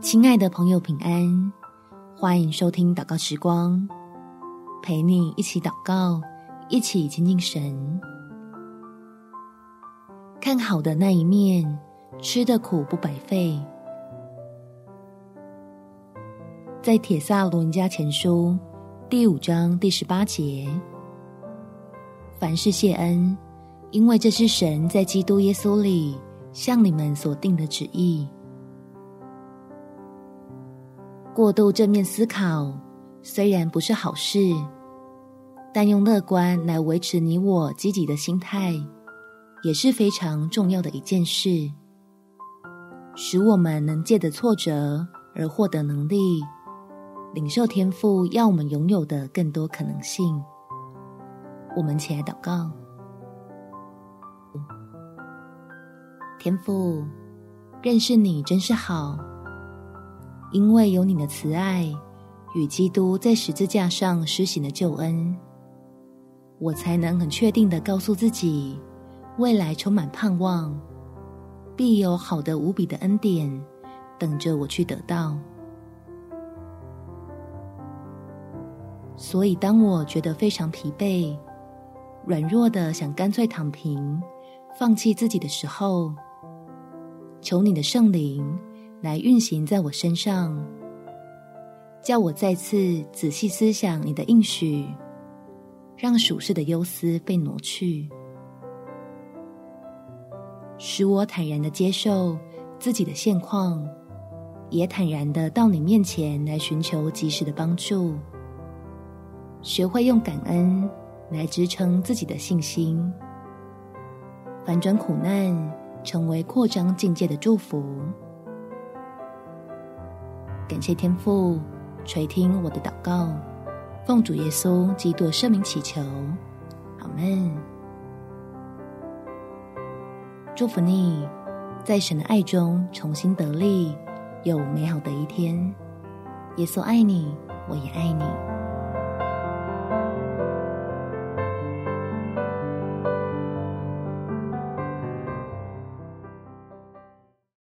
亲爱的朋友，平安！欢迎收听祷告时光，陪你一起祷告，一起亲近神。看好的那一面，吃的苦不白费。在铁撒罗尼迦前书第五章第十八节，凡事谢恩，因为这是神在基督耶稣里向你们所定的旨意。过度正面思考虽然不是好事，但用乐观来维持你我积极的心态，也是非常重要的一件事，使我们能借着挫折而获得能力，领受天赋要我们拥有的更多可能性。我们起来祷告，天赋，认识你真是好。因为有你的慈爱与基督在十字架上施行的救恩，我才能很确定地告诉自己，未来充满盼望，必有好的无比的恩典等着我去得到。所以，当我觉得非常疲惫、软弱的想干脆躺平、放弃自己的时候，求你的圣灵。来运行在我身上，叫我再次仔细思想你的应许，让属世的忧思被挪去，使我坦然的接受自己的现况，也坦然的到你面前来寻求及时的帮助，学会用感恩来支撑自己的信心，反转苦难成为扩张境界的祝福。感谢天父垂听我的祷告，奉主耶稣基督圣名祈求，阿门。祝福你，在神的爱中重新得力，有美好的一天。耶稣爱你，我也爱你。